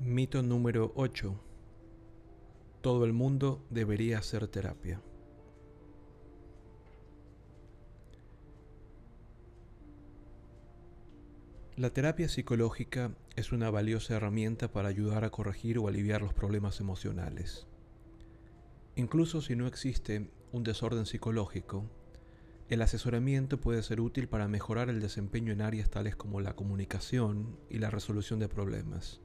Mito número 8. Todo el mundo debería hacer terapia. La terapia psicológica es una valiosa herramienta para ayudar a corregir o aliviar los problemas emocionales. Incluso si no existe un desorden psicológico, el asesoramiento puede ser útil para mejorar el desempeño en áreas tales como la comunicación y la resolución de problemas.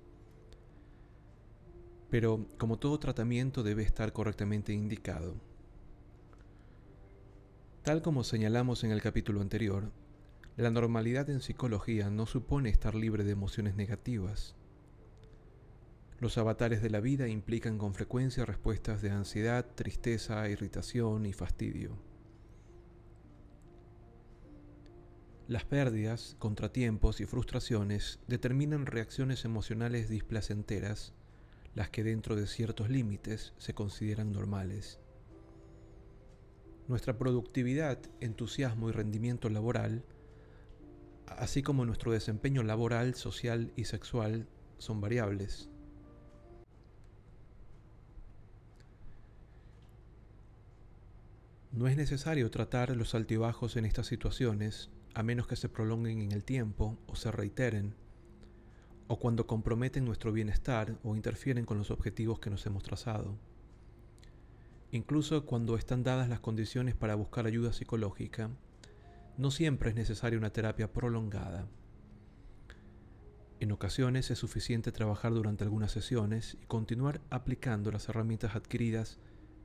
Pero como todo tratamiento debe estar correctamente indicado. Tal como señalamos en el capítulo anterior, la normalidad en psicología no supone estar libre de emociones negativas. Los avatares de la vida implican con frecuencia respuestas de ansiedad, tristeza, irritación y fastidio. Las pérdidas, contratiempos y frustraciones determinan reacciones emocionales displacenteras, las que dentro de ciertos límites se consideran normales. Nuestra productividad, entusiasmo y rendimiento laboral así como nuestro desempeño laboral, social y sexual son variables. No es necesario tratar los altibajos en estas situaciones a menos que se prolonguen en el tiempo o se reiteren, o cuando comprometen nuestro bienestar o interfieren con los objetivos que nos hemos trazado. Incluso cuando están dadas las condiciones para buscar ayuda psicológica, no siempre es necesaria una terapia prolongada. En ocasiones es suficiente trabajar durante algunas sesiones y continuar aplicando las herramientas adquiridas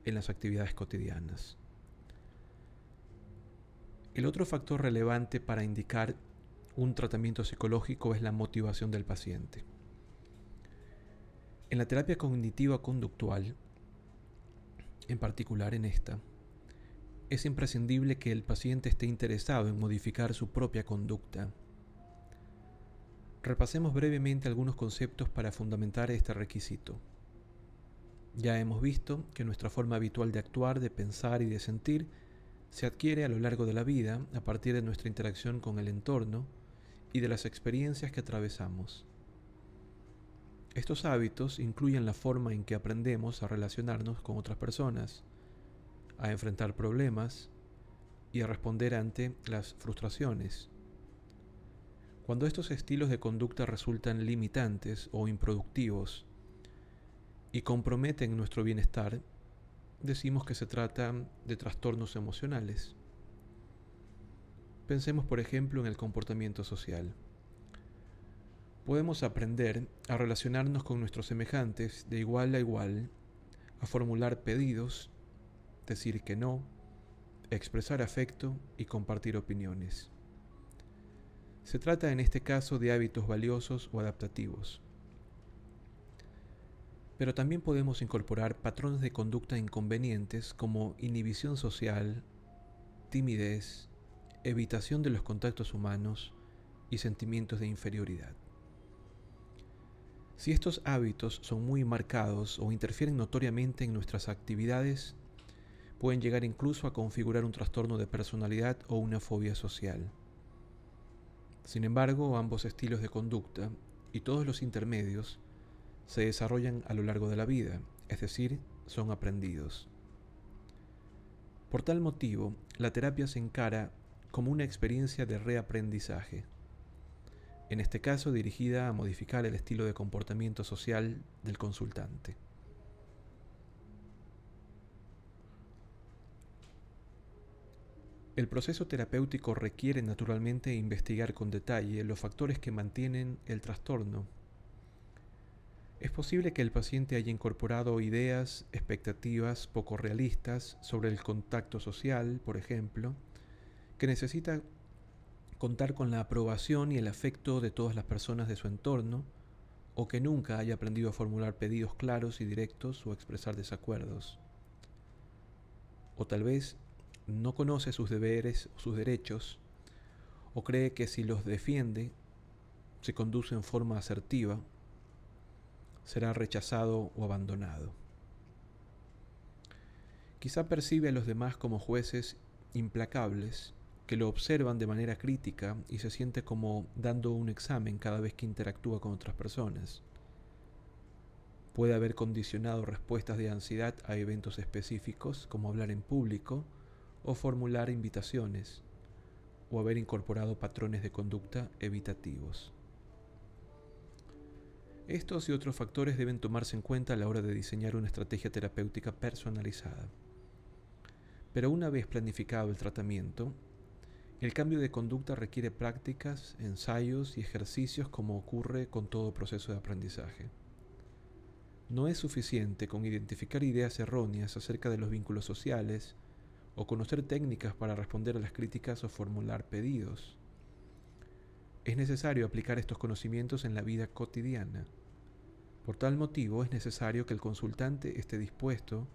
en las actividades cotidianas. El otro factor relevante para indicar un tratamiento psicológico es la motivación del paciente. En la terapia cognitiva conductual, en particular en esta, es imprescindible que el paciente esté interesado en modificar su propia conducta. Repasemos brevemente algunos conceptos para fundamentar este requisito. Ya hemos visto que nuestra forma habitual de actuar, de pensar y de sentir se adquiere a lo largo de la vida a partir de nuestra interacción con el entorno y de las experiencias que atravesamos. Estos hábitos incluyen la forma en que aprendemos a relacionarnos con otras personas, a enfrentar problemas y a responder ante las frustraciones. Cuando estos estilos de conducta resultan limitantes o improductivos y comprometen nuestro bienestar, decimos que se trata de trastornos emocionales. Pensemos por ejemplo en el comportamiento social. Podemos aprender a relacionarnos con nuestros semejantes de igual a igual, a formular pedidos decir que no, expresar afecto y compartir opiniones. Se trata en este caso de hábitos valiosos o adaptativos. Pero también podemos incorporar patrones de conducta inconvenientes como inhibición social, timidez, evitación de los contactos humanos y sentimientos de inferioridad. Si estos hábitos son muy marcados o interfieren notoriamente en nuestras actividades, pueden llegar incluso a configurar un trastorno de personalidad o una fobia social. Sin embargo, ambos estilos de conducta y todos los intermedios se desarrollan a lo largo de la vida, es decir, son aprendidos. Por tal motivo, la terapia se encara como una experiencia de reaprendizaje, en este caso dirigida a modificar el estilo de comportamiento social del consultante. El proceso terapéutico requiere naturalmente investigar con detalle los factores que mantienen el trastorno. Es posible que el paciente haya incorporado ideas, expectativas poco realistas sobre el contacto social, por ejemplo, que necesita contar con la aprobación y el afecto de todas las personas de su entorno, o que nunca haya aprendido a formular pedidos claros y directos o expresar desacuerdos. O tal vez no conoce sus deberes o sus derechos, o cree que si los defiende, se conduce en forma asertiva, será rechazado o abandonado. Quizá percibe a los demás como jueces implacables que lo observan de manera crítica y se siente como dando un examen cada vez que interactúa con otras personas. Puede haber condicionado respuestas de ansiedad a eventos específicos como hablar en público o formular invitaciones o haber incorporado patrones de conducta evitativos. Estos y otros factores deben tomarse en cuenta a la hora de diseñar una estrategia terapéutica personalizada. Pero una vez planificado el tratamiento, el cambio de conducta requiere prácticas, ensayos y ejercicios como ocurre con todo proceso de aprendizaje. No es suficiente con identificar ideas erróneas acerca de los vínculos sociales o conocer técnicas para responder a las críticas o formular pedidos. Es necesario aplicar estos conocimientos en la vida cotidiana. Por tal motivo es necesario que el consultante esté dispuesto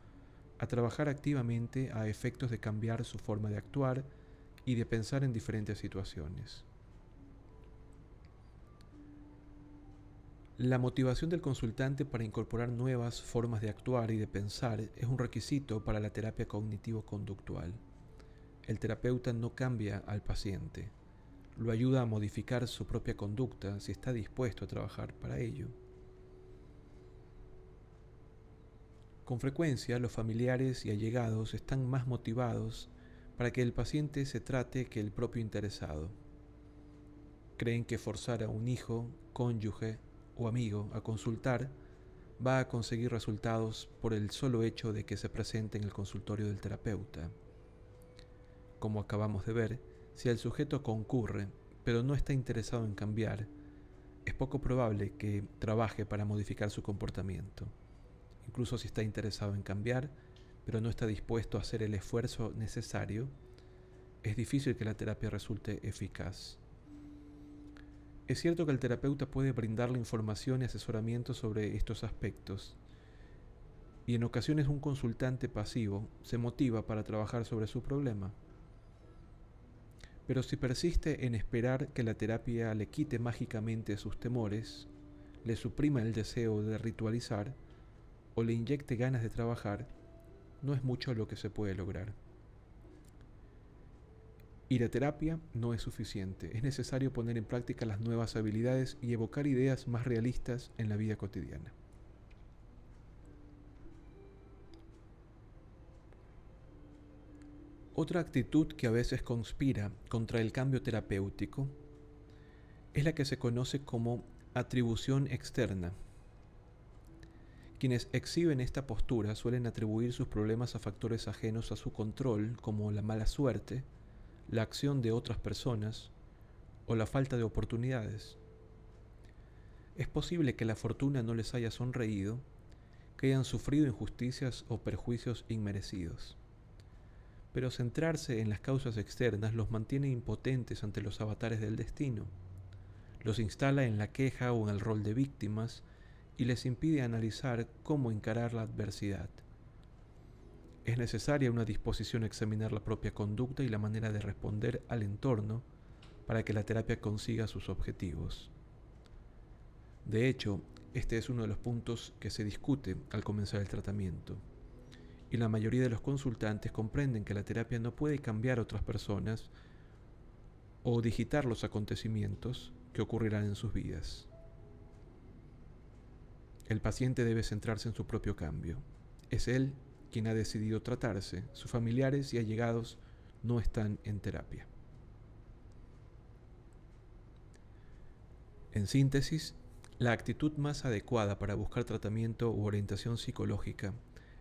a trabajar activamente a efectos de cambiar su forma de actuar y de pensar en diferentes situaciones. La motivación del consultante para incorporar nuevas formas de actuar y de pensar es un requisito para la terapia cognitivo-conductual. El terapeuta no cambia al paciente, lo ayuda a modificar su propia conducta si está dispuesto a trabajar para ello. Con frecuencia los familiares y allegados están más motivados para que el paciente se trate que el propio interesado. Creen que forzar a un hijo, cónyuge o amigo a consultar va a conseguir resultados por el solo hecho de que se presente en el consultorio del terapeuta. Como acabamos de ver, si el sujeto concurre pero no está interesado en cambiar, es poco probable que trabaje para modificar su comportamiento incluso si está interesado en cambiar, pero no está dispuesto a hacer el esfuerzo necesario, es difícil que la terapia resulte eficaz. Es cierto que el terapeuta puede brindarle información y asesoramiento sobre estos aspectos, y en ocasiones un consultante pasivo se motiva para trabajar sobre su problema. Pero si persiste en esperar que la terapia le quite mágicamente sus temores, le suprima el deseo de ritualizar, o le inyecte ganas de trabajar, no es mucho lo que se puede lograr. Ir a terapia no es suficiente, es necesario poner en práctica las nuevas habilidades y evocar ideas más realistas en la vida cotidiana. Otra actitud que a veces conspira contra el cambio terapéutico es la que se conoce como atribución externa quienes exhiben esta postura suelen atribuir sus problemas a factores ajenos a su control, como la mala suerte, la acción de otras personas o la falta de oportunidades. Es posible que la fortuna no les haya sonreído, que hayan sufrido injusticias o perjuicios inmerecidos. Pero centrarse en las causas externas los mantiene impotentes ante los avatares del destino, los instala en la queja o en el rol de víctimas, y les impide analizar cómo encarar la adversidad. Es necesaria una disposición a examinar la propia conducta y la manera de responder al entorno para que la terapia consiga sus objetivos. De hecho, este es uno de los puntos que se discute al comenzar el tratamiento. Y la mayoría de los consultantes comprenden que la terapia no puede cambiar a otras personas o digitar los acontecimientos que ocurrirán en sus vidas. El paciente debe centrarse en su propio cambio. Es él quien ha decidido tratarse. Sus familiares y allegados no están en terapia. En síntesis, la actitud más adecuada para buscar tratamiento u orientación psicológica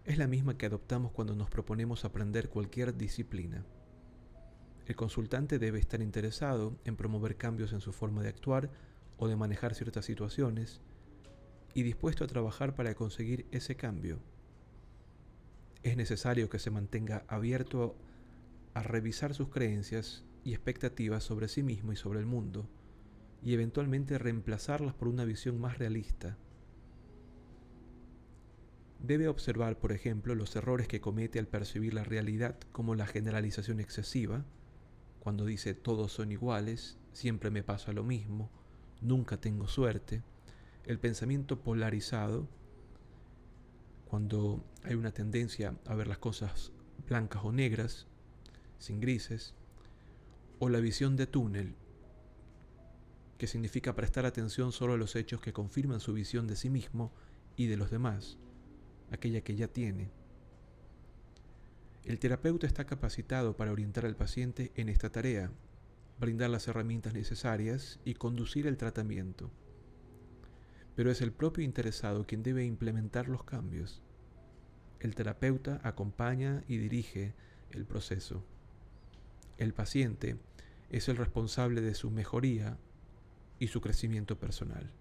es la misma que adoptamos cuando nos proponemos aprender cualquier disciplina. El consultante debe estar interesado en promover cambios en su forma de actuar o de manejar ciertas situaciones, y dispuesto a trabajar para conseguir ese cambio. Es necesario que se mantenga abierto a revisar sus creencias y expectativas sobre sí mismo y sobre el mundo, y eventualmente reemplazarlas por una visión más realista. Debe observar, por ejemplo, los errores que comete al percibir la realidad como la generalización excesiva, cuando dice todos son iguales, siempre me pasa lo mismo, nunca tengo suerte, el pensamiento polarizado, cuando hay una tendencia a ver las cosas blancas o negras, sin grises, o la visión de túnel, que significa prestar atención solo a los hechos que confirman su visión de sí mismo y de los demás, aquella que ya tiene. El terapeuta está capacitado para orientar al paciente en esta tarea, brindar las herramientas necesarias y conducir el tratamiento. Pero es el propio interesado quien debe implementar los cambios. El terapeuta acompaña y dirige el proceso. El paciente es el responsable de su mejoría y su crecimiento personal.